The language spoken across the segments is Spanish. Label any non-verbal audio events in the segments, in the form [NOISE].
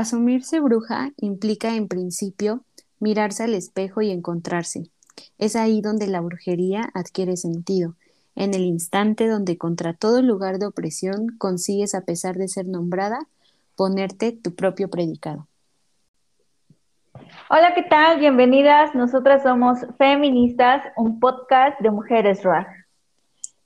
Asumirse bruja implica, en principio, mirarse al espejo y encontrarse. Es ahí donde la brujería adquiere sentido, en el instante donde contra todo lugar de opresión consigues, a pesar de ser nombrada, ponerte tu propio predicado. Hola, ¿qué tal? Bienvenidas. Nosotras somos Feministas, un podcast de mujeres rock.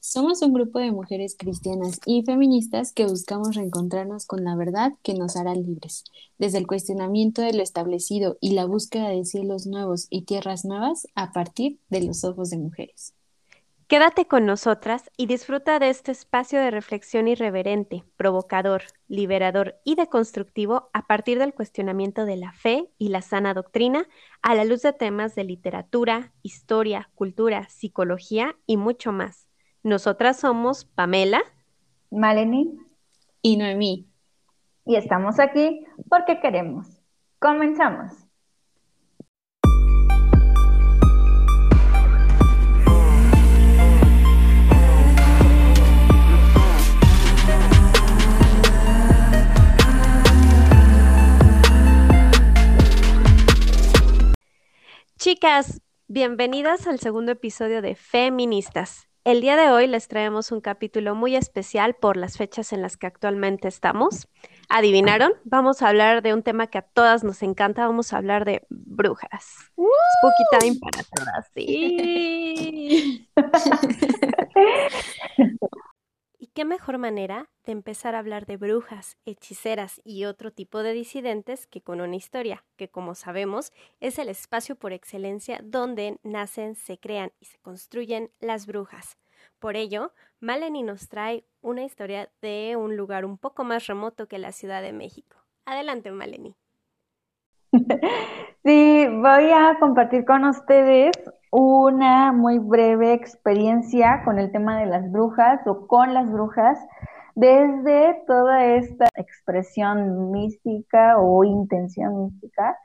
Somos un grupo de mujeres cristianas y feministas que buscamos reencontrarnos con la verdad que nos hará libres, desde el cuestionamiento de lo establecido y la búsqueda de cielos nuevos y tierras nuevas a partir de los ojos de mujeres. Quédate con nosotras y disfruta de este espacio de reflexión irreverente, provocador, liberador y deconstructivo a partir del cuestionamiento de la fe y la sana doctrina a la luz de temas de literatura, historia, cultura, psicología y mucho más. Nosotras somos Pamela, Maleni y Noemí. Y estamos aquí porque queremos. Comenzamos. Chicas, bienvenidas al segundo episodio de Feministas. El día de hoy les traemos un capítulo muy especial por las fechas en las que actualmente estamos. ¿Adivinaron? Vamos a hablar de un tema que a todas nos encanta. Vamos a hablar de brujas. Spooky time para todas. Sí. [LAUGHS] ¿Y qué mejor manera de empezar a hablar de brujas, hechiceras y otro tipo de disidentes que con una historia, que como sabemos es el espacio por excelencia donde nacen, se crean y se construyen las brujas? Por ello, Maleni nos trae una historia de un lugar un poco más remoto que la Ciudad de México. Adelante, Maleni. [LAUGHS] Sí, voy a compartir con ustedes una muy breve experiencia con el tema de las brujas o con las brujas desde toda esta expresión mística o intención mística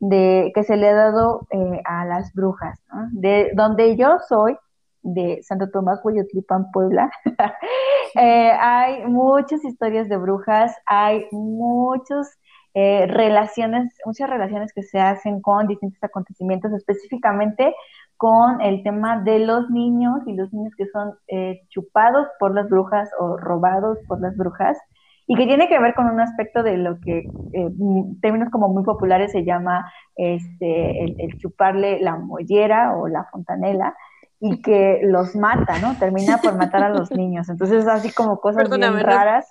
de que se le ha dado eh, a las brujas, de donde yo soy, de Santo Tomás Huayotlipan, Puebla, [LAUGHS] eh, hay muchas historias de brujas, hay muchos eh, relaciones, muchas relaciones que se hacen con distintos acontecimientos, específicamente con el tema de los niños y los niños que son eh, chupados por las brujas o robados por las brujas, y que tiene que ver con un aspecto de lo que en términos como muy populares se llama este, el chuparle la mollera o la fontanela, y que los mata, ¿no? Termina por matar a los [LAUGHS] niños. Entonces, así como cosas bien raras.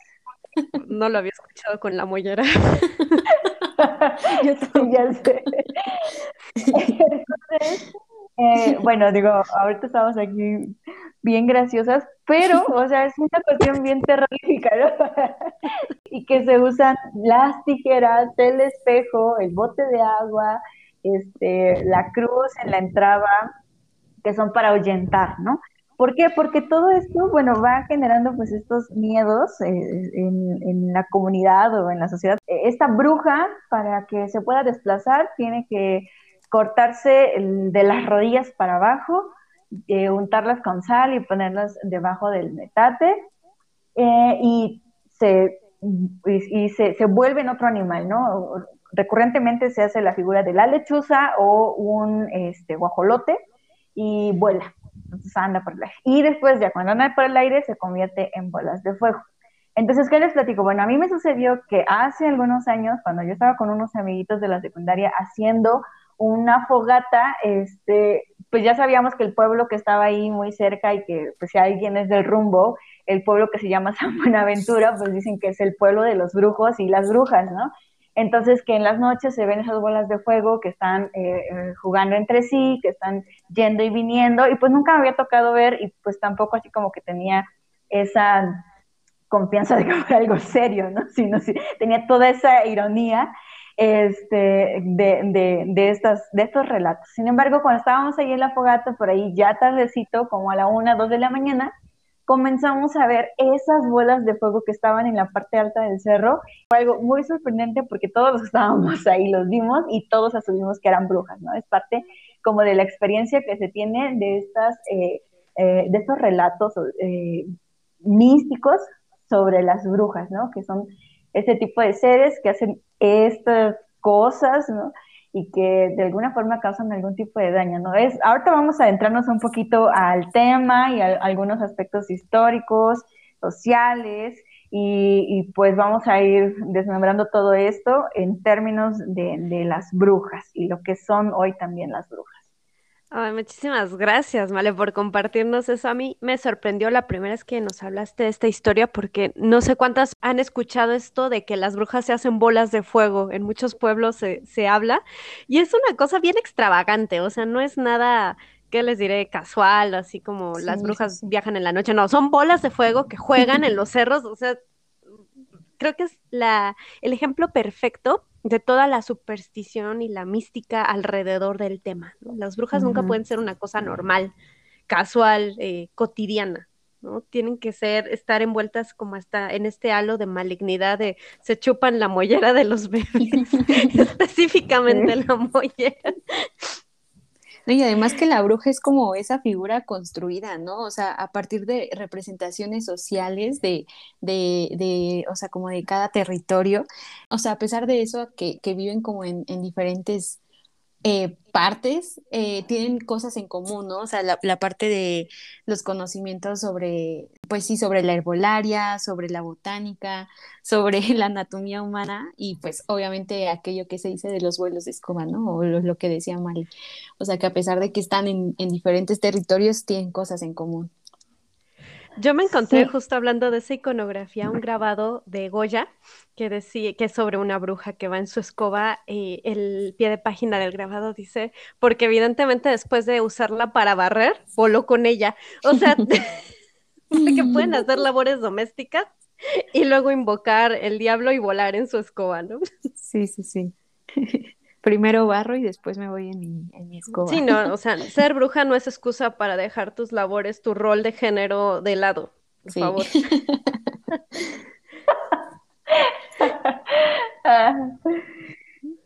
No lo había escuchado con la mollera. [LAUGHS] [LAUGHS] Yo sí, ya sé. Entonces, eh, bueno, digo, ahorita estamos aquí bien graciosas, pero, o sea, es una cuestión bien terrorífica, ¿no? [LAUGHS] y que se usan las tijeras, el espejo, el bote de agua, este, la cruz en la entrada, que son para ahuyentar, ¿no? ¿Por qué? Porque todo esto, bueno, va generando pues estos miedos eh, en, la comunidad o en la sociedad. Esta bruja, para que se pueda desplazar, tiene que cortarse de las rodillas para abajo, eh, untarlas con sal y ponerlas debajo del metate eh, y, se, y, se, se vuelve en otro animal, ¿no? Recurrentemente se hace la figura de la lechuza o un este, guajolote y vuela. Entonces anda por el aire. Y después ya cuando anda por el aire se convierte en bolas de fuego. Entonces, ¿qué les platico? Bueno, a mí me sucedió que hace algunos años, cuando yo estaba con unos amiguitos de la secundaria haciendo una fogata, este, pues ya sabíamos que el pueblo que estaba ahí muy cerca y que pues si alguien es del rumbo, el pueblo que se llama [LAUGHS] San Buenaventura, pues dicen que es el pueblo de los brujos y las brujas, ¿no? Entonces, que en las noches se ven esas bolas de fuego que están eh, eh, jugando entre sí, que están yendo y viniendo, y pues nunca me había tocado ver, y pues tampoco así como que tenía esa confianza de que fuera algo serio, ¿no? [LAUGHS] Sino si tenía toda esa ironía este, de, de, estas, de estos relatos. Sin embargo, cuando estábamos ahí en la fogata, por ahí ya tardecito, como a la una, dos de la mañana, comenzamos a ver esas bolas de fuego que estaban en la parte alta del cerro. Fue algo muy sorprendente porque todos estábamos ahí los vimos y todos asumimos que eran brujas, ¿no? Es parte como de la experiencia que se tiene de, estas, eh, eh, de estos relatos eh, místicos sobre las brujas, ¿no? Que son ese tipo de seres que hacen estas cosas, ¿no? Y que de alguna forma causan algún tipo de daño, ¿no? Es, ahorita vamos a adentrarnos un poquito al tema y a algunos aspectos históricos, sociales, y, pues vamos a ir desmembrando todo esto en términos de las brujas y lo que son hoy también las brujas. Ay, muchísimas gracias, Male, por compartirnos eso. A mí me sorprendió la primera vez que nos hablaste de esta historia porque no sé cuántas han escuchado esto de que las brujas se hacen bolas de fuego. En muchos pueblos se, se habla y es una cosa bien extravagante, o sea, no es nada que les diré casual, así como las brujas viajan en la noche, no, son bolas de fuego que juegan en [LAUGHS] los cerros, o sea, creo que es la, el ejemplo perfecto de toda la superstición y la mística alrededor del tema. Las brujas nunca pueden ser una cosa normal, casual, eh, cotidiana. ¿no? Tienen que ser, estar envueltas como hasta en este halo de malignidad de se chupan la mollera de los [LAUGHS] bebés, [LAUGHS] específicamente la mollera y además que la bruja es como esa figura construida, ¿no? O sea, a partir de representaciones sociales de, de, de o sea, como de cada territorio. O sea, a pesar de eso, que, que viven como en, en diferentes eh, partes eh, tienen cosas en común, ¿no? O sea, la, parte de los conocimientos sobre, pues sí, sobre la herbolaria, sobre la botánica, [LAUGHS] sobre la anatomía humana y pues obviamente aquello que se dice de los vuelos de escoba, ¿no? O lo, que decía Mali. O sea, que a pesar de que están en diferentes territorios, tienen cosas en común. Yo me encontré justo hablando de esa iconografía, un grabado de Goya que decía que es sobre una bruja que va en su escoba y el pie de página del grabado dice, porque evidentemente después de usarla para barrer, voló con ella. O sea, [LAUGHS] [LAUGHS] que pueden hacer labores domésticas y luego invocar el diablo y volar en su escoba, ¿no? Sí, sí, sí [LAUGHS] primero barro y después me voy en mi, en mi escoba. Sí, no, o sea, ser bruja no es excusa para dejar tus labores, tu rol de género de lado, por favor. [LAUGHS]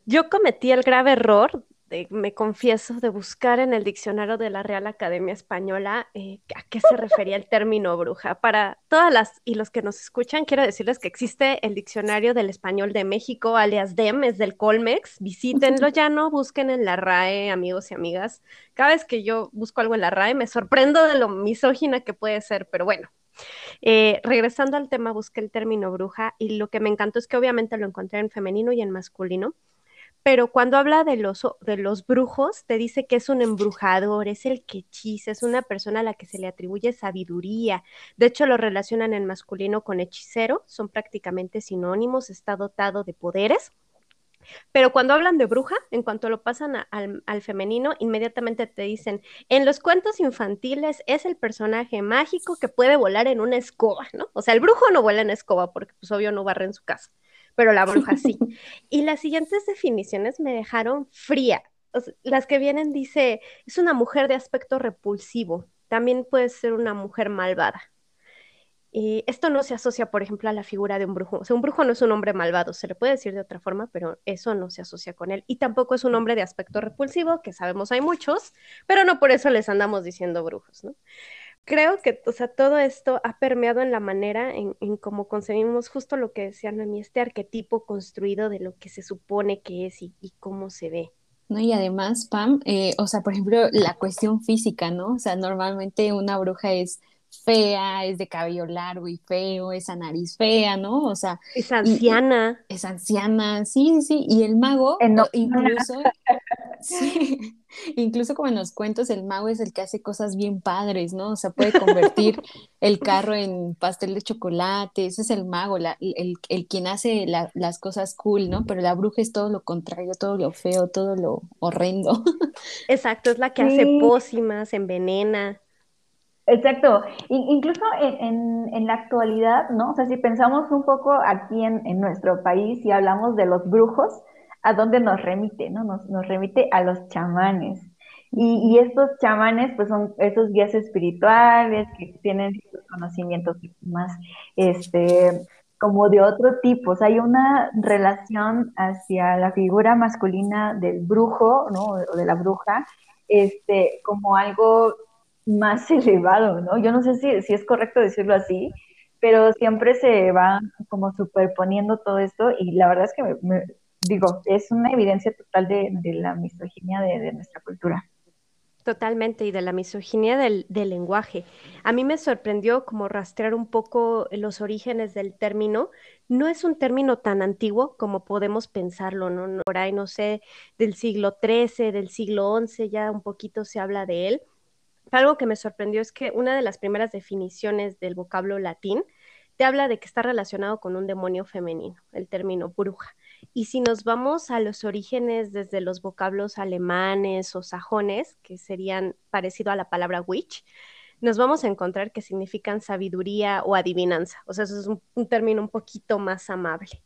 Yo cometí el grave error me confieso, de buscar en el diccionario de la Real Academia Española eh, a qué se refería el término bruja. Para todas las y los que nos escuchan, quiero decirles que existe el diccionario del español de México, alias DEM, es del Colmex. Visítenlo ya no, busquen en la RAE, amigos y amigas. Cada vez que yo busco algo en la RAE, me sorprendo de lo misógina que puede ser, pero bueno. Eh, regresando al tema, busqué el término bruja y lo que me encantó es que obviamente lo encontré en femenino y en masculino pero cuando habla de los, de los brujos, te dice que es un embrujador, es el que hechiza, es una persona a la que se le atribuye sabiduría. De hecho, lo relacionan en masculino con hechicero, son prácticamente sinónimos, está dotado de poderes. Pero cuando hablan de bruja, en cuanto lo pasan al, al, femenino, inmediatamente te dicen, en los cuentos infantiles es el personaje mágico que puede volar en una escoba, ¿no? O sea, el brujo no vuela en escoba porque pues obvio no barre en su casa pero la bruja [LAUGHS] sí. Y las siguientes definiciones me dejaron fría. las que vienen dice, es una mujer de aspecto repulsivo, también puede ser una mujer malvada. Y esto no se asocia, por ejemplo, a la figura de un brujo. O sea, un brujo no es un hombre malvado, se le puede decir de otra forma, pero eso no se asocia con él. Y tampoco es un hombre de aspecto repulsivo, que sabemos hay muchos, pero no por eso les andamos diciendo brujos, ¿no? Creo que, o sea, todo esto ha permeado en la manera en, en cómo concebimos justo lo que decían a mí, este arquetipo construido de lo que se supone que es y, cómo se ve. ¿no? Y además, Pam, eh, o sea, por ejemplo, la cuestión física, ¿no? O sea, normalmente una bruja es fea, es de cabello largo y feo, esa nariz fea, ¿no? O sea. Es anciana. es anciana, sí, sí, y el mago, incluso, [LAUGHS] sí, incluso como en los cuentos, el mago es el que hace cosas bien padres, ¿no? O sea, puede convertir [LAUGHS] el carro en pastel de chocolate, ese es el mago, el, el, quien hace las cosas cool, ¿no? Pero la bruja es todo lo contrario, todo lo feo, todo lo horrendo. [LAUGHS] Exacto, es la que hace pócimas, envenena. Exacto, incluso en, en, la actualidad, ¿no? O sea, si pensamos un poco aquí en, en, nuestro país y hablamos de los brujos, ¿a dónde nos remite, no? Nos, nos remite a los chamanes. Y, y, estos chamanes, pues son esos guías espirituales que tienen conocimientos más, este, como de otro tipo. O sea, hay una relación hacia la figura masculina del brujo, ¿no? O de la bruja, este, como algo más [LAUGHS] elevado, ¿no? Yo no sé si, si es correcto decirlo así, pero siempre se va como superponiendo todo esto y la verdad es que me, digo, es una evidencia total de, la misoginia de, nuestra cultura. Totalmente, y de la misoginia del, lenguaje. A mí me sorprendió como rastrear un poco los orígenes del término. No es un término tan antiguo como podemos pensarlo, ¿no? Por ahí, no sé, del siglo XIII, del siglo XI, ya un poquito se habla de él. Algo que me sorprendió es que una de las primeras definiciones del vocablo latín te habla de que está relacionado con un demonio femenino, el término bruja. Y si nos vamos a los orígenes desde los vocablos alemanes o sajones, que serían parecido a la palabra witch, nos vamos a encontrar que significan sabiduría o adivinanza. O sea, eso es un, un término un poquito más amable.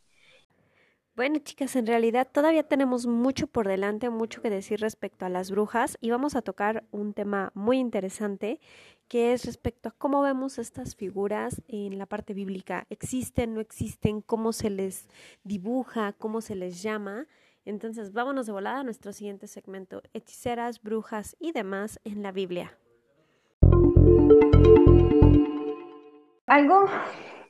Bueno, chicas, en realidad todavía tenemos mucho por delante, mucho que decir respecto a las brujas y vamos a tocar un tema muy interesante que es respecto a cómo vemos estas figuras en la parte bíblica. ¿Existen, no existen? ¿Cómo se les dibuja? ¿Cómo se les llama? Entonces, vámonos de volada a nuestro siguiente segmento, hechiceras, brujas y demás en la Biblia. Algo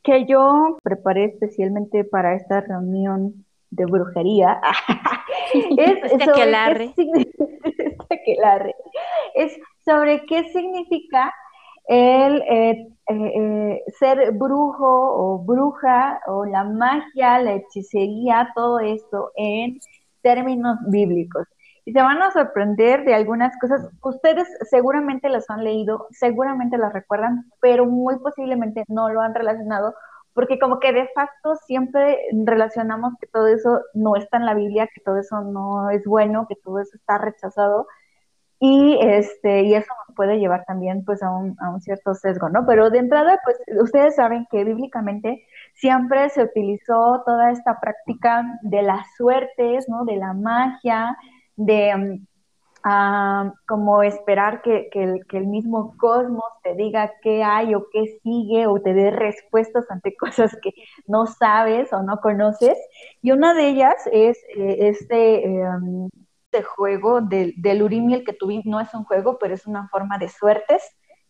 que yo preparé especialmente para esta reunión de brujería [LAUGHS] es este [LAUGHS] sobre qué, [LAUGHS] es sobre qué significa el eh, eh, eh, ser brujo o bruja o la magia, la hechicería, todo esto en términos bíblicos. Y se van a sorprender de algunas cosas. Ustedes seguramente las han leído, seguramente las recuerdan, pero muy posiblemente no lo han relacionado porque como que de facto siempre relacionamos que todo eso no está en la Biblia, que todo eso no es bueno, que todo eso está rechazado, y este y eso nos puede llevar también pues a un, a un cierto sesgo, ¿no? Pero de entrada, pues ustedes saben que bíblicamente siempre se utilizó toda esta práctica de las suertes, ¿no? De la magia, de mm, como esperar que, el, mismo cosmos te diga qué hay o qué sigue o te dé respuestas ante [LAUGHS] cosas que no sabes o no conoces. Y una de ellas es eh, este, em, este, juego del, del Urim que tuvimos, no es un juego, pero es una forma de suertes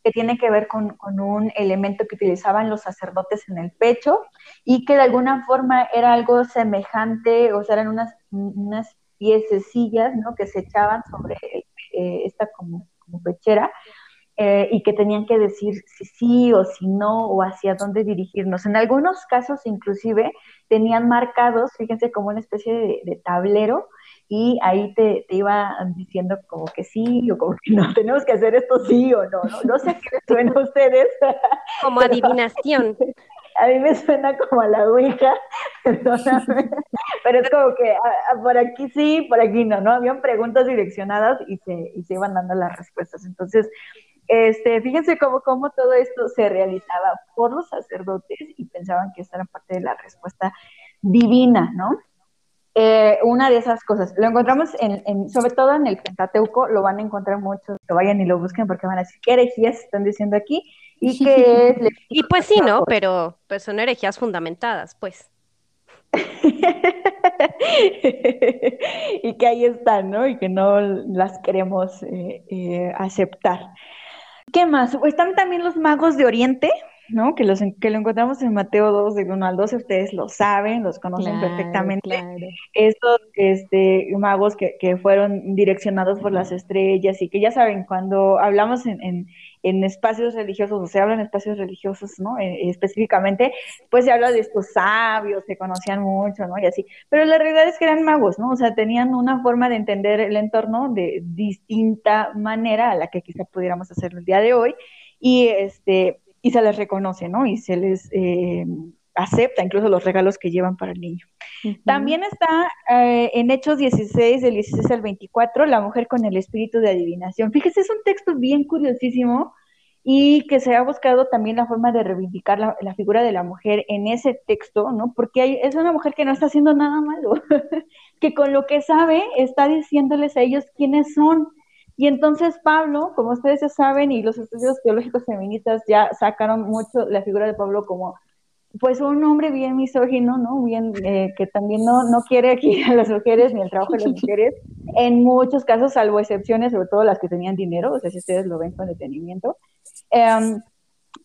que tiene que ver con, un elemento que utilizaban los sacerdotes en el pecho y que de alguna forma era algo semejante, o sea, eran unas, unas piececillas, ¿no? Que se echaban sobre eh, esta como, pechera eh, y que tenían que decir si sí o si no o hacia dónde dirigirnos. En algunos casos inclusive tenían marcados, fíjense, como una especie de, tablero y ahí te, te, iba diciendo como que sí o como que no, [LAUGHS] tenemos que hacer esto sí o no, no, no sé qué les suena a ustedes. [LAUGHS] Como adivinación [LAUGHS] a mí me suena como a la Ouija, perdóname, pero es como que ah, ah, por aquí sí, por aquí no, ¿no? Habían preguntas direccionadas y se, y se iban dando las respuestas. Entonces, este, fíjense cómo, cómo todo esto se realizaba por los sacerdotes y pensaban que esta era parte de la respuesta divina, ¿no? Eh, una de esas cosas. Lo encontramos en, sobre todo en el Pentateuco, lo van a encontrar muchos, que vayan y lo busquen porque van a decir, ¿qué herejías están diciendo aquí? Y [LAUGHS] que Y pues sí, ¿no? Pero pues son herejías fundamentadas, pues. [LAUGHS] y que ahí están, ¿no? Y que no las queremos eh, eh, aceptar. ¿Qué más? Están también los magos de Oriente, ¿no? Que, los, que lo encontramos en Mateo 2, de 1 al 12, ustedes lo saben, los conocen perfectamente. Estos este, magos que, que, fueron direccionados por las estrellas y que ya saben, cuando hablamos en, en, en espacios religiosos, o se habla en espacios religiosos, ¿no? Eh, específicamente, pues se habla de estos sabios que conocían mucho, ¿no? Y así. Pero la realidad es que eran magos, ¿no? O sea, tenían una forma de entender el entorno de distinta manera a la que quizá pudiéramos hacerlo el día de hoy. Y este y se les reconoce, ¿no? Y se les eh, acepta incluso los regalos que llevan para el niño. También está eh, en Hechos 16, del 16 al 24, la mujer con el espíritu de adivinación. Fíjese, es un texto bien curiosísimo y que se ha buscado también la forma de reivindicar la, figura de la mujer en ese texto, ¿no? Porque es una mujer que no está haciendo nada malo, [LAUGHS] que con lo que sabe está diciéndoles a ellos quiénes son y entonces Pablo, como ustedes ya saben, y los estudios teológicos feministas ya sacaron mucho la figura de Pablo como pues un hombre bien misógino, ¿no? Bien, eh, que también no, no quiere aquí a las mujeres ni el trabajo de las [LAUGHS] mujeres, en muchos casos, salvo excepciones, sobre todo las que tenían dinero, o sea, si ustedes lo ven con detenimiento. Em,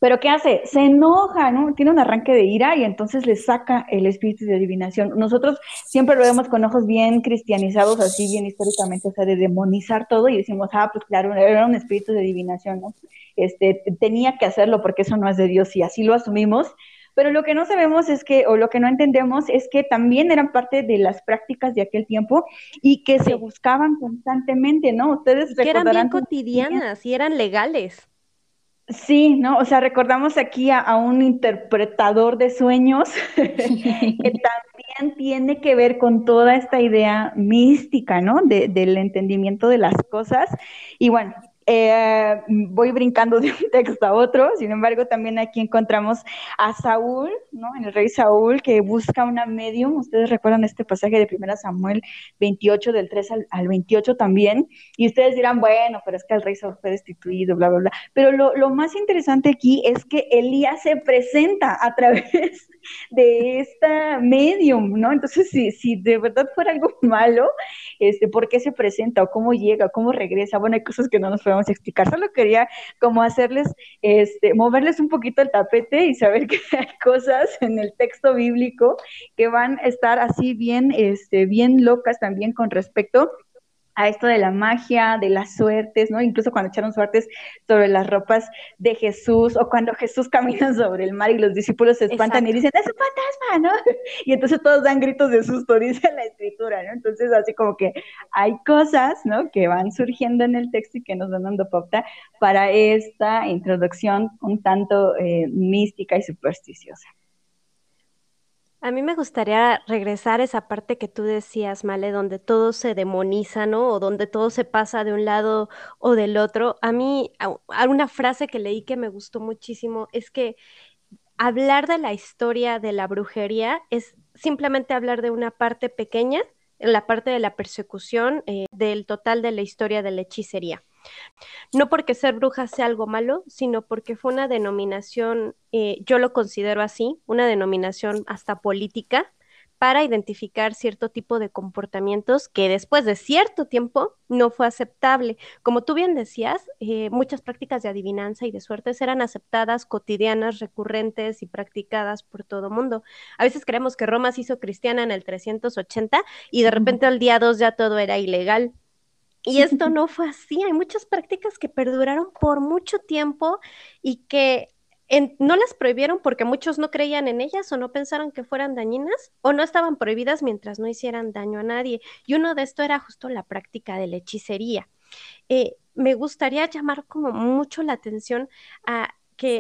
Pero ¿qué hace? Se enoja, ¿no? Tiene un arranque de ira y entonces le saca el espíritu de adivinación. Nosotros siempre lo vemos con ojos bien cristianizados, así bien históricamente, o sea, de demonizar todo y decimos, ah, pues claro, era un espíritu de adivinación, ¿no? Este, tenía que hacerlo porque eso no es de Dios y así lo asumimos. Pero lo que no sabemos es que, o lo que no entendemos es que también eran parte de las prácticas de aquel tiempo y que se buscaban constantemente, ¿no? Ustedes que eran bien cotidianas y eran legales. Sí, ¿no? O sea, recordamos aquí a, un interpretador de sueños [LAUGHS] que [LAUGHS] también tiene que ver con toda esta idea mística, ¿no? del entendimiento de las cosas. Y bueno, eh, voy brincando de un texto a otro, sin embargo, también aquí encontramos a Saúl, ¿no? El rey Saúl que busca una medium. Ustedes recuerdan este pasaje de 1 Samuel 28, del 3 al, 28 también. Y ustedes dirán, bueno, pero es que el rey Saúl fue destituido, bla, bla, bla. Pero lo, lo más interesante aquí es que Elías se presenta a través [LAUGHS] de esta medium, ¿no? Entonces, si, si de verdad fuera algo [LAUGHS] malo, este, ¿por qué se presenta o cómo llega, cómo regresa? Bueno, hay cosas que no nos podemos explicar. Solo quería como hacerles, este, moverles un poquito el tapete y saber [LAUGHS] que hay cosas en el texto bíblico que van a estar así bien, este, bien locas también con respecto a esto de la magia, de las suertes, ¿no? Incluso cuando echaron suertes sobre las ropas de Jesús o cuando Jesús camina [LAUGHS] sobre el mar y los discípulos se espantan y dicen, es un fantasma, ¿no? [LAUGHS] Y entonces todos dan gritos de susto, [LAUGHS] dice la escritura, ¿no? Entonces así como que hay cosas, ¿no? Que van surgiendo en el texto y que nos van dando pauta para esta introducción un tanto eh, mística y supersticiosa. A mí me gustaría regresar a esa parte que tú decías, Male, donde todo se demoniza, ¿no? O donde todo se pasa de un lado o del otro. A mí, una frase que leí que me gustó muchísimo es que hablar de la historia de la brujería es simplemente hablar de una parte pequeña, la parte de la persecución eh, del total de la historia de la hechicería. No porque ser bruja sea algo malo, sino porque fue una denominación, eh, yo lo considero así, una denominación hasta política para identificar cierto tipo de comportamientos que después de cierto tiempo no fue aceptable. Como tú bien decías, eh, muchas prácticas de adivinanza y de suertes eran aceptadas, cotidianas, recurrentes y practicadas por todo mundo. A veces creemos que Roma se hizo cristiana en el 380 y de repente al día 2 ya todo era ilegal. Y esto no fue así. Hay muchas prácticas que perduraron por mucho tiempo y que no las prohibieron porque muchos no creían en ellas o no pensaron que fueran dañinas o no estaban prohibidas mientras no hicieran daño a nadie. Y uno de esto era justo la práctica de la hechicería. Eh, me gustaría llamar como mucho la atención a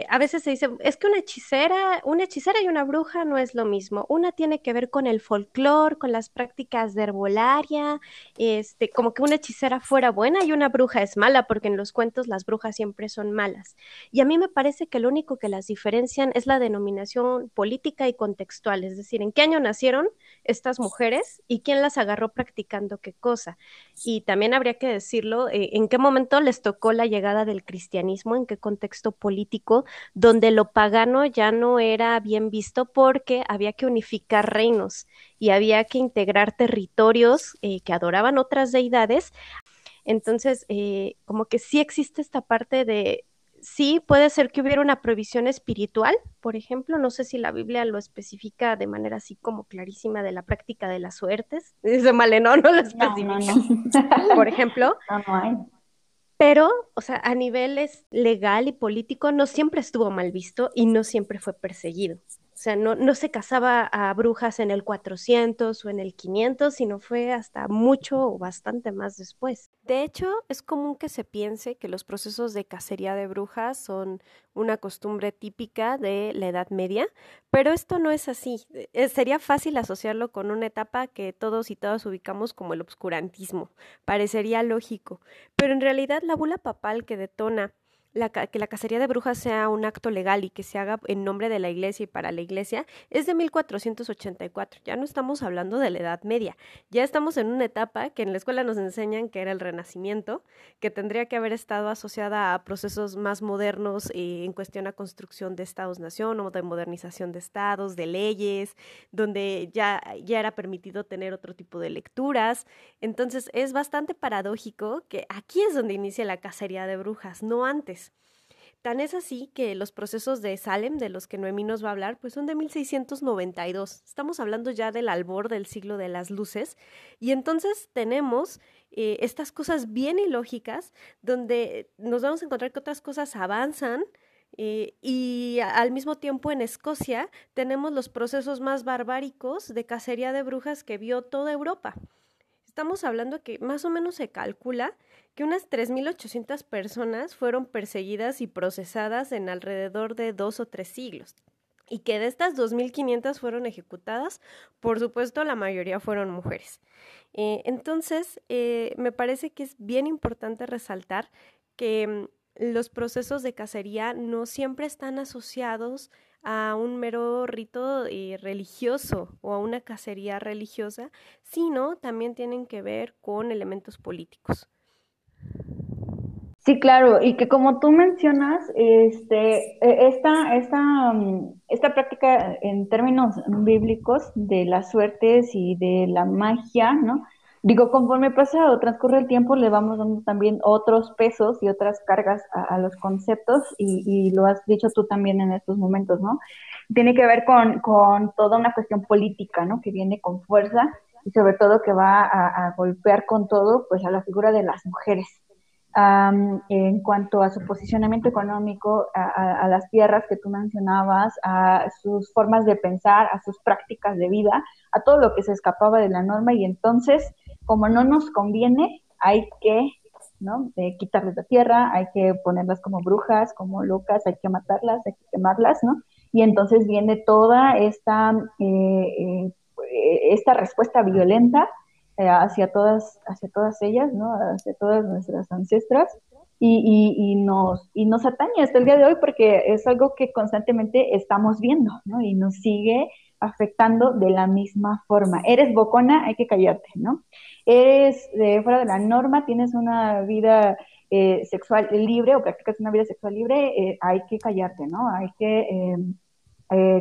a veces se dice, es que una hechicera, una hechicera y una bruja no es lo mismo. Una tiene que ver con el folclore, con las prácticas de herbolaria, este, como que una hechicera fuera buena y una bruja es mala, porque en los cuentos las brujas siempre son malas. Y a mí me parece que lo único que las diferencian es la denominación política y contextual, es decir, en qué año nacieron estas mujeres y quién las agarró practicando qué cosa. Y también habría que decirlo, eh, en qué momento les tocó la llegada del cristianismo, en qué contexto político donde lo pagano ya no era bien visto porque había que unificar reinos y había que integrar territorios eh, que adoraban otras deidades. Entonces, eh, como que sí existe esta parte de, sí puede ser que hubiera una provisión espiritual, por ejemplo, no sé si la Biblia lo especifica de manera así como clarísima de la práctica de las suertes. [LAUGHS] Dice Male, no, no lo especifica. Por ejemplo. [LAUGHS] No, hay. Pero, o sea, a niveles legal y político no siempre estuvo mal visto y no siempre fue perseguido. O sea, no, no se casaba a brujas en el 400 o en el 500, sino fue hasta mucho o bastante más después. De hecho, es común que se piense que los procesos de cacería de brujas son una costumbre típica de la Edad Media, pero esto no es así. Eh, sería fácil asociarlo con una etapa que todos y todas ubicamos como el obscurantismo. Parecería lógico, pero en realidad la bula papal que detona que la cacería de brujas sea un acto legal y que se haga en nombre de la iglesia y para la iglesia es de 1484. Ya no estamos hablando de la Edad Media, ya estamos en una etapa que en la escuela nos enseñan que era el Renacimiento, que tendría que haber estado asociada a procesos más modernos eh, en cuestión a construcción de estados-nación o de modernización de estados, de leyes, donde ya, ya era permitido tener otro tipo de lecturas. Entonces es bastante paradójico que aquí es donde inicia la cacería de brujas, no antes. Tan es así que los procesos de Salem, de los que Noemí nos va a hablar, pues son de 1692. Estamos hablando ya del albor del siglo de las luces. Y entonces tenemos eh, estas cosas bien ilógicas, donde nos vamos a encontrar que otras cosas avanzan. Eh, y al mismo tiempo en Escocia tenemos los procesos más barbáricos de cacería de brujas que vio toda Europa. Estamos hablando que más o menos se calcula que unas 3.800 personas fueron perseguidas y procesadas en alrededor de dos o tres siglos. Y que de estas 2.500 fueron ejecutadas, por supuesto, la mayoría fueron mujeres. Eh, entonces, eh, me parece que es bien importante resaltar que mm, los procesos de cacería no siempre están asociados a un mero rito eh, religioso o a una cacería religiosa, sino también tienen que ver con elementos políticos. Sí, claro, y que como tú mencionas, este, e, esta, esta, mm, esta práctica en términos bíblicos de las suertes y de la magia, ¿no? Digo, conforme pasa o transcurre el tiempo, le vamos dando también otros pesos y otras cargas a, los conceptos, y, y, lo has dicho tú también en estos momentos, ¿no? Tiene que ver con, con toda una cuestión política, ¿no? Que viene con fuerza y sobre todo que va a, a golpear con todo, pues a la figura de las mujeres en cuanto a su posicionamiento económico, a, las tierras que tú mencionabas, a sus formas de pensar, a sus prácticas de vida, a todo lo que se escapaba de la norma y entonces, como no nos conviene, hay que ¿no? quitarles la tierra, hay que ponerlas como brujas, como locas, hay que matarlas, hay que quemarlas, ¿no? Y entonces viene toda esta, eh, eh, esta respuesta violenta eh, hacia, todas, hacia todas ellas, ¿no? hacia todas nuestras ancestras, y, y, nos, y nos atañe hasta el día de hoy porque es algo que constantemente estamos viendo, ¿no? Y nos sigue afectando de la misma forma. Eres bocona, hay que callarte, ¿no? Eres de fuera de la norma, tienes una vida eh, sexual libre o practicas una vida sexual libre, eh, hay que callarte, ¿no? Hay que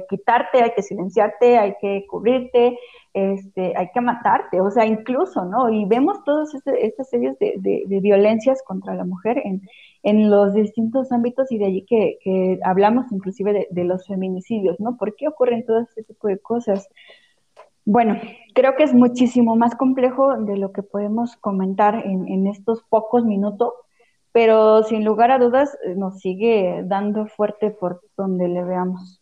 quitarte, hay que silenciarte, hay que cubrirte, este, hay que matarte, o sea, incluso, ¿no? Y vemos todas este, estas series de, violencias contra la mujer en, los distintos ámbitos y de allí que, hablamos inclusive de, los feminicidios, ¿no? ¿Por qué ocurren todo este tipo de cosas? Bueno, creo que es muchísimo más complejo de lo que podemos comentar en, en estos pocos minutos, pero sin lugar a dudas eh, nos sigue dando fuerte por donde le veamos.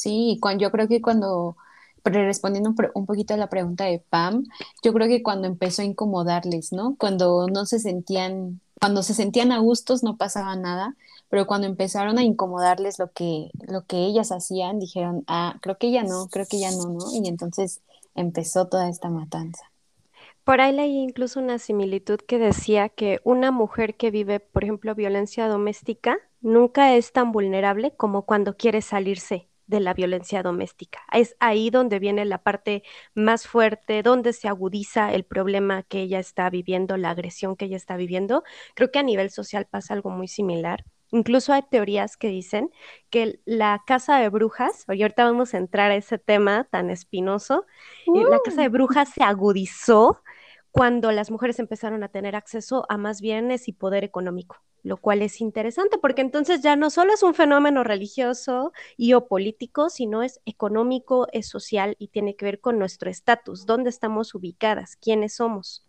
Sí, yo creo que cuando respondiendo un, poquito a la pregunta de Pam, yo creo que cuando empezó a incomodarles, ¿no? Cuando no se sentían, cuando se sentían a gustos no pasaba nada, pero cuando empezaron a incomodarles lo que, lo que ellas hacían, dijeron, ah, creo que ya no, creo que ya no, ¿no? Y entonces empezó toda esta matanza. Por ahí leí incluso una similitud que decía que una mujer que vive, por ejemplo, violencia doméstica, nunca es tan vulnerable como cuando quiere salirse de la violencia doméstica. Es ahí donde viene la parte más fuerte, donde se agudiza el problema que ella está viviendo, la agresión que ella está viviendo. Creo que a nivel social pasa algo muy similar. Incluso hay teorías que dicen que la casa de brujas, y ahorita vamos a entrar a ese tema tan espinoso, eh, la casa de brujas se agudizó cuando las mujeres empezaron a tener acceso a más bienes y poder económico lo cual es interesante porque entonces ya no solo es un fenómeno religioso y o político, sino es económico, es social y tiene que ver con nuestro estatus, dónde estamos ubicadas, quiénes somos.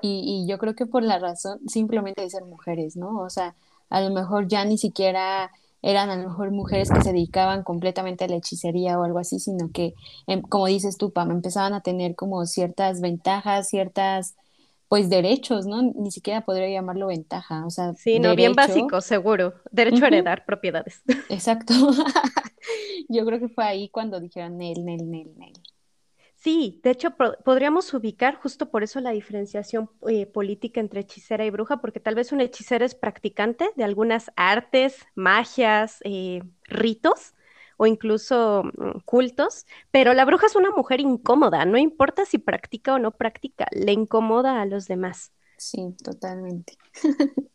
Y, yo creo que por la razón simplemente de ser mujeres, ¿no? O sea, a lo mejor ya ni siquiera eran a lo mejor mujeres que se dedicaban completamente a la hechicería o algo así, sino que, em, como dices tú, Pam, empezaban a tener como ciertas ventajas, ciertas pues derechos, ¿no? Ni siquiera podría llamarlo ventaja, o sea, sí, no, bien básico, seguro, derecho a heredar propiedades. [LAUGHS] Exacto. [LAUGHS] Yo creo que fue ahí cuando dijeron Nel, Nel, Nel, Nel. Sí, de hecho podríamos ubicar justo por eso la diferenciación eh, política entre hechicera y bruja, porque tal vez una hechicera es practicante de algunas artes, magias, eh, ritos, o incluso mm, cultos, pero la bruja es una mujer incómoda, no importa si practica o no practica, le incomoda a los demás. Sí, totalmente. [LAUGHS]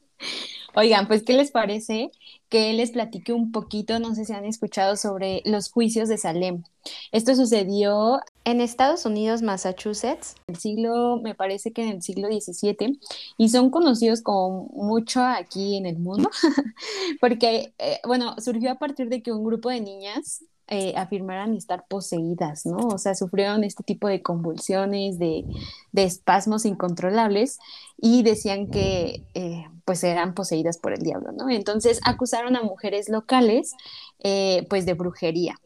Oigan, pues, ¿qué les parece que les platique un poquito, no sé si han escuchado sobre los juicios de Salem? Esto sucedió en Estados Unidos, Massachusetts, el siglo, me parece que en el siglo XVII, y son conocidos como mucho aquí en el mundo, [LAUGHS] porque, eh, bueno, surgió a partir de que un grupo de niñas eh, afirmaran estar poseídas, ¿no? O sea, sufrieron este tipo de convulsiones, de, espasmos incontrolables y decían que eh, pues eran poseídas por el diablo, ¿no? Entonces acusaron a mujeres locales pues de brujería.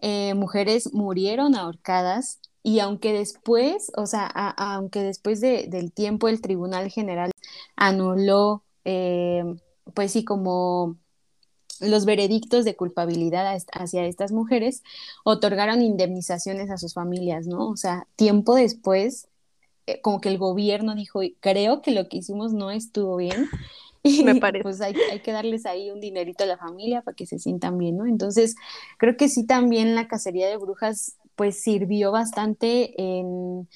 Eh, mujeres murieron ahorcadas y aunque después, o sea, aunque después del tiempo el Tribunal General anuló, eh, pues sí, como los veredictos de culpabilidad hacia estas mujeres, otorgaron indemnizaciones a sus familias, ¿no? O sea, tiempo después, eh, como que el gobierno dijo, creo que lo que hicimos no estuvo bien Me [LAUGHS] parece. Pues hay, que darles ahí un dinerito a la familia para que se sientan bien, ¿no? Entonces, creo que sí también la cacería de brujas, pues sirvió bastante en, o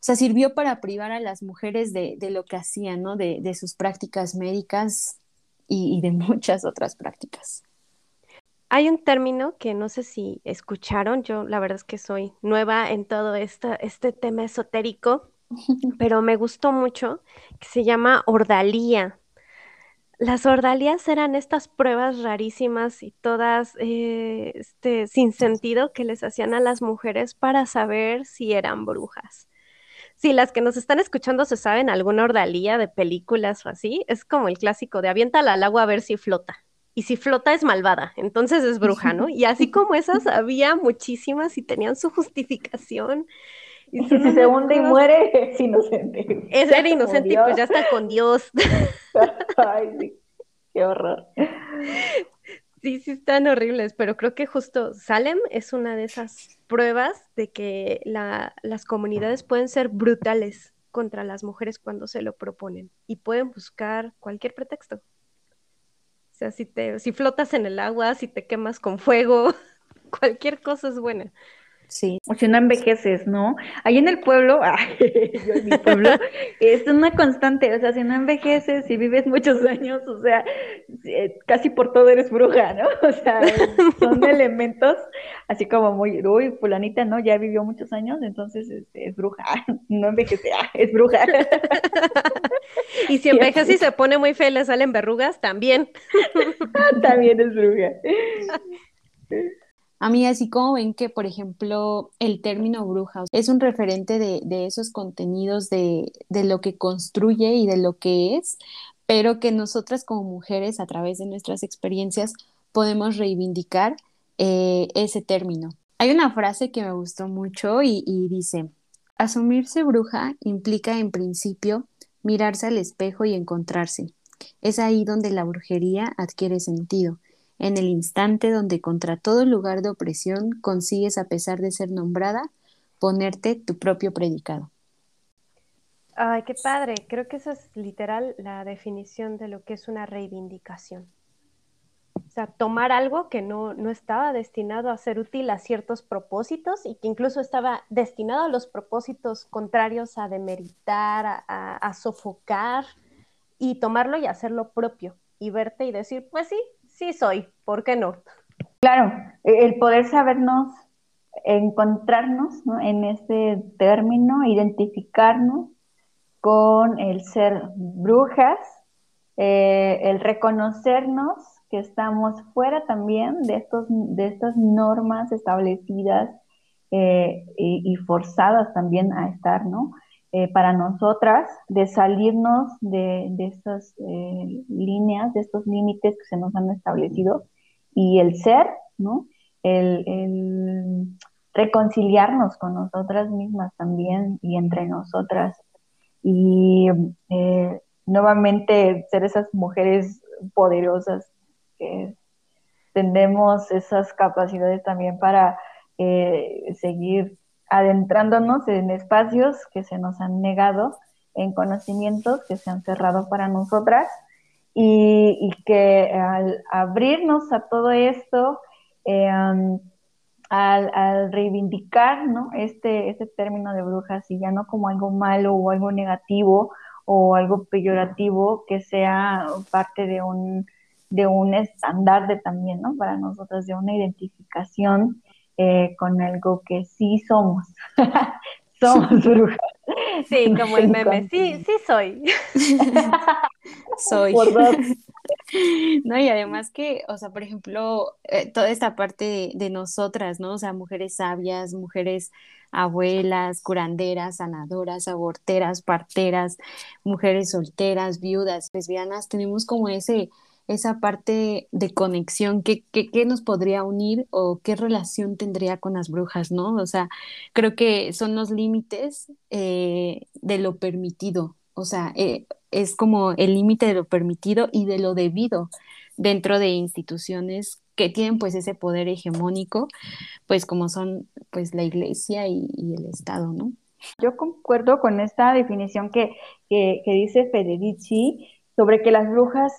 sea, sirvió para privar a las mujeres de, lo que hacían, ¿no? De, sus prácticas médicas y, de [LAUGHS] muchas otras prácticas. Hay un término que no sé si escucharon, yo la verdad es que soy nueva en todo este tema esotérico, [LAUGHS] pero me gustó mucho, que se llama ordalía. Las ordalías eran estas pruebas rarísimas y todas eh, este, sin sentido que les hacían a las mujeres para saber si eran brujas. Si las que nos están escuchando se saben alguna ordalía de películas o así, es como el clásico de aviéntala al agua a ver si flota. Y si flota es malvada, entonces es bruja, ¿no? Y así como esas [LAUGHS] había muchísimas y tenían su justificación. Y [LAUGHS] si se hunde y muere, [LAUGHS] es inocente. Es ser [LAUGHS] inocente y pues ya está con Dios. Ay, sí. Qué horror. Sí, sí están horribles, pero creo que justo Salem es una de esas pruebas de que las comunidades pueden ser brutales contra las mujeres cuando se lo proponen y pueden buscar cualquier pretexto. O sea, si te, si flotas en el agua, si te quemas con fuego, cualquier cosa es buena. Sí. O si no envejeces, ¿no? Ahí en el pueblo, [LAUGHS] yo en mi pueblo, es una constante, o sea, si no envejeces, si vives muchos años, o sea, eh, casi por todo eres bruja, ¿no? [LAUGHS] O sea, son [LAUGHS] elementos así como muy, uy, fulanita, ¿no? Ya vivió muchos años, entonces este, es bruja, no envejece, ah, es bruja. y si envejece y se pone muy fea y le salen verrugas, también. también es bruja. A mí, así como ven que, por ejemplo, el término bruja es un referente de, esos contenidos de, lo que construye y de lo que es, pero que nosotras como mujeres, a través de nuestras experiencias, podemos reivindicar eh, ese término. Hay una frase que me gustó mucho y dice, asumirse bruja implica en principio mirarse al espejo y encontrarse. Es ahí donde la brujería adquiere sentido en el instante donde contra todo lugar de opresión consigues, a pesar de ser nombrada, ponerte tu propio predicado. Ay, qué padre. Creo que esa es literal la definición de lo que es una reivindicación. O sea, tomar algo que no, estaba destinado a ser útil a ciertos propósitos y que incluso estaba destinado a los propósitos contrarios a demeritar, a sofocar, y tomarlo y hacerlo propio y verte y decir, pues sí, sí soy, ¿por qué no? Claro, e, el poder sabernos, encontrarnos en este término, identificarnos con el ser brujas, eh, el reconocernos que estamos fuera también de, estos, de estas normas establecidas eh, y, forzadas también a estar, ¿no? Eh, para nosotras de salirnos de, estas eh, líneas, de estos límites que se nos han establecido y el ser, ¿no? El, reconciliarnos con nosotras mismas también y entre nosotras y eh, nuevamente ser esas mujeres poderosas que tenemos esas capacidades también para seguir adentrándonos en espacios que se nos han negado, en conocimientos que se han cerrado para nosotras y, que al abrirnos a todo esto, eh, al, reivindicar ¿no? este, este término de brujas y ya no como algo malo o algo negativo o algo peyorativo, que sea parte de un, de un estandarte también, ¿no? Para nosotras, de una identificación eh, con algo que sí somos. [LAUGHS] somos brujas. Sí, [LAUGHS] como el meme. Sí, sí soy. [LAUGHS] soy. No, y además que, o sea, por ejemplo, eh, toda esta parte de, nosotras, ¿no? O sea, mujeres sabias, mujeres abuelas, curanderas, sanadoras, aborteras, parteras, mujeres solteras, viudas, lesbianas, tenemos como ese, esa parte de conexión, ¿qué, qué, nos podría unir o qué relación tendría con las brujas, ¿no? O sea, creo que son los límites eh, de lo permitido, o sea, eh, es como el límite de lo permitido y de lo debido dentro de instituciones que tienen pues ese poder hegemónico, pues como son pues la iglesia y, el Estado, ¿no? Yo concuerdo con esta definición que, que, que dice Federici sobre que las brujas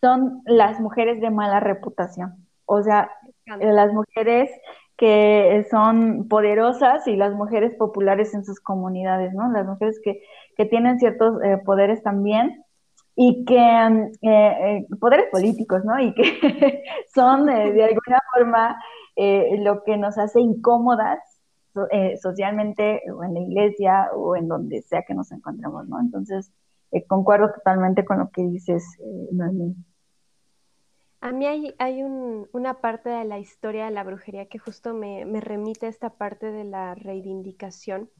son las mujeres de mala reputación. O sea, las mujeres que son poderosas y las mujeres populares en sus comunidades, ¿no? Las mujeres que, que tienen ciertos eh, poderes también y que, eh, eh, poderes políticos, ¿no? Y que [LAUGHS] son de alguna forma lo que nos hace incómodas socialmente o en la iglesia o en donde sea que nos encontremos, ¿no? Entonces, concuerdo totalmente con lo que dices, Noemí. A mí hay, hay un, una parte de la historia de la brujería que justo me, me remite a esta parte de la reivindicación.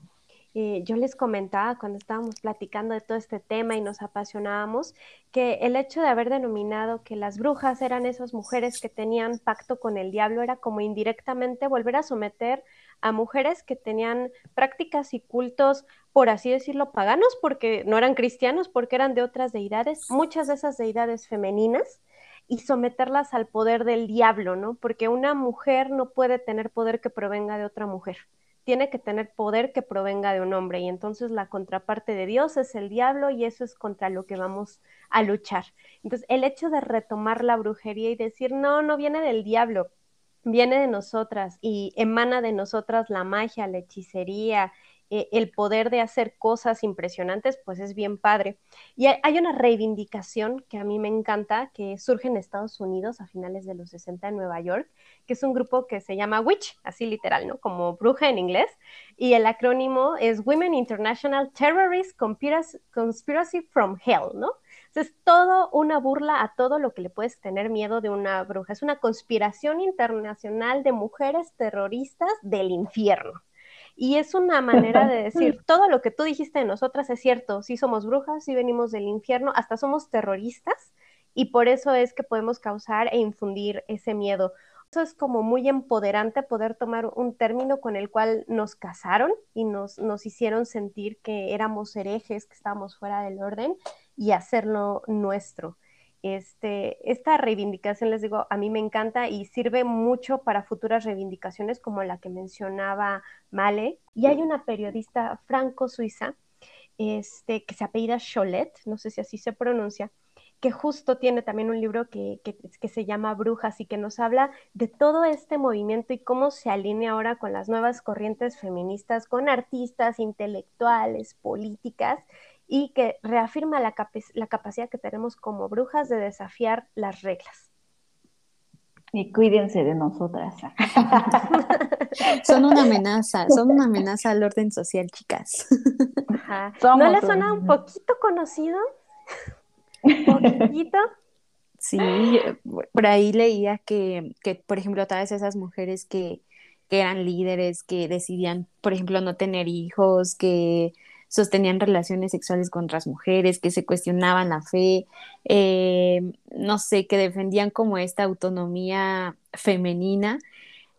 Eh, yo les comentaba cuando estábamos platicando de todo este tema y nos apasionábamos, que el hecho de haber denominado que las brujas eran esas mujeres que tenían pacto con el diablo era como indirectamente volver a someter a mujeres que tenían prácticas y cultos, por así decirlo, paganos, porque no eran cristianos, porque eran de otras deidades, muchas de esas deidades femeninas, y someterlas al poder del diablo, ¿no? Porque una mujer no puede tener poder que provenga de otra mujer, tiene que tener poder que provenga de un hombre y entonces la contraparte de Dios es el diablo y eso es contra lo que vamos a luchar. Entonces, el hecho de retomar la brujería y decir, no, no viene del diablo, viene de nosotras y emana de nosotras la magia, la hechicería, eh, el poder de hacer cosas impresionantes, pues es bien padre. Y hay, una reivindicación que a mí me encanta, que surge en Estados Unidos a finales de los 60 en Nueva York, que es un grupo que se llama Witch, así literal, ¿no? Como bruja en inglés, y el acrónimo es Women International Terrorist Conspiracy from Hell, ¿no? Es todo una burla a todo lo que le puedes tener miedo de una bruja. Es una conspiración internacional de mujeres terroristas del infierno. Y es una manera de [LAUGHS] decir, todo lo que tú dijiste de nosotras es cierto, sí somos brujas, sí venimos del infierno, hasta somos terroristas y por eso es que podemos causar e infundir ese miedo. Eso es como muy empoderante poder tomar un término con el cual nos casaron y nos, nos hicieron sentir que éramos herejes, que estábamos fuera del orden y hacerlo nuestro. Este, esta reivindicación, les digo, a mí me encanta y sirve mucho para futuras reivindicaciones como la que mencionaba Male. Y hay una periodista franco-suiza este, que se apellida Cholet, no sé si así se pronuncia, que justo tiene también un libro que, que, que, se llama Brujas y que nos habla de todo este movimiento y cómo se alinea ahora con las nuevas corrientes feministas, con artistas, intelectuales, políticas, y que reafirma la, la capacidad que tenemos como brujas de desafiar las reglas. Y cuídense de nosotras. [LAUGHS] son una amenaza, son una amenaza al orden social, chicas. ¿No les suena un poquito conocido? ¿Un poquito? Sí, por ahí leía que, que, por ejemplo, todas esas mujeres que, que eran líderes, que decidían, por ejemplo, no tener hijos, que sostenían relaciones sexuales con otras mujeres, que se cuestionaban la fe, eh, no sé, que defendían como esta autonomía femenina.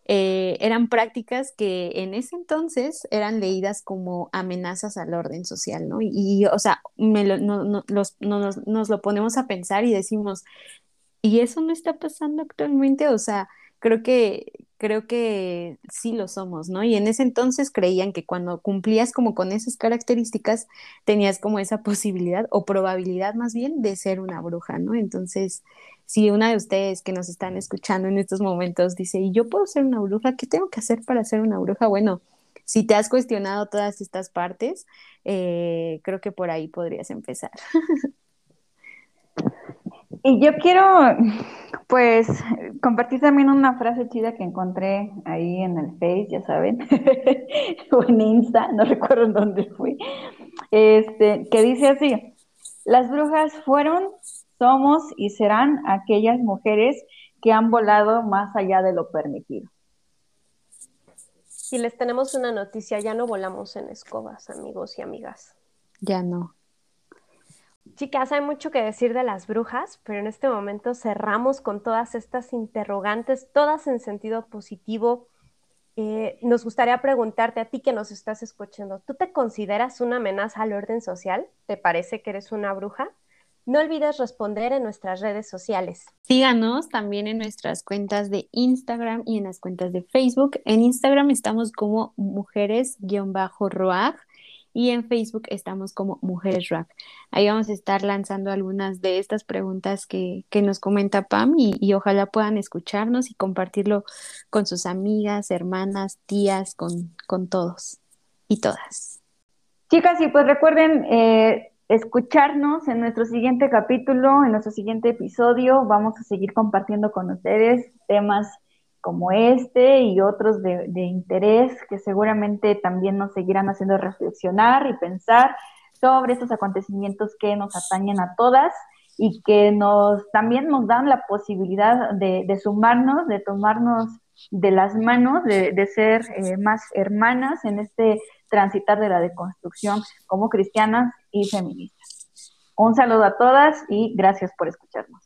Eh, eran prácticas que en ese entonces eran leídas como amenazas al orden social, ¿no? Y, o sea, nos lo ponemos a pensar y decimos, ¿y eso no está pasando actualmente? O sea, creo que, creo que sí lo somos, ¿no? Y en ese entonces creían que cuando cumplías como con esas características, tenías como esa [LAUGHS] posibilidad o probabilidad más bien de ser una bruja, ¿no? Entonces, si una de ustedes que nos están escuchando en estos momentos dice, ¿y yo puedo ser una bruja? ¿Qué tengo que hacer para ser una bruja? Bueno, si te has cuestionado todas estas partes, eh, creo que por ahí podrías empezar. [LAUGHS] Y yo quiero, [LAUGHS] pues, compartir también una frase chida que encontré ahí en el Face, ya saben, [LAUGHS] o en Insta, no [LAUGHS] recuerdo en dónde fui, este, que dice así, las brujas fueron, somos y serán aquellas mujeres que han volado más allá de lo permitido. Y les tenemos una noticia, ya no volamos en escobas, amigos y amigas. Ya no. Chicas, hay mucho que decir de las brujas, pero en este momento cerramos con todas estas interrogantes, todas en sentido positivo. Eh, nos gustaría preguntarte a ti que nos estás escuchando, ¿tú te consideras una amenaza al orden social? ¿Te parece que eres una bruja? No olvides responder en nuestras redes sociales. Síganos también en nuestras cuentas de Instagram y en las cuentas de Facebook. En Instagram estamos como mujeres-roag y en Facebook estamos como Mujeres Rap. Ahí vamos a estar lanzando algunas de estas preguntas que, nos comenta Pam y, ojalá puedan escucharnos y compartirlo con sus amigas, hermanas, tías, con, con todos y todas. Chicas, y pues recuerden eh, escucharnos en nuestro siguiente capítulo, en nuestro siguiente episodio. Vamos a seguir compartiendo con ustedes temas como este y otros de, interés que seguramente también nos seguirán haciendo reflexionar y pensar sobre estos acontecimientos que nos atañen a todas y que nos también nos dan la posibilidad de, sumarnos, de tomarnos de las manos, de, ser eh, más hermanas en este transitar de la deconstrucción como cristianas y feministas. Un saludo a todas y gracias por escucharnos.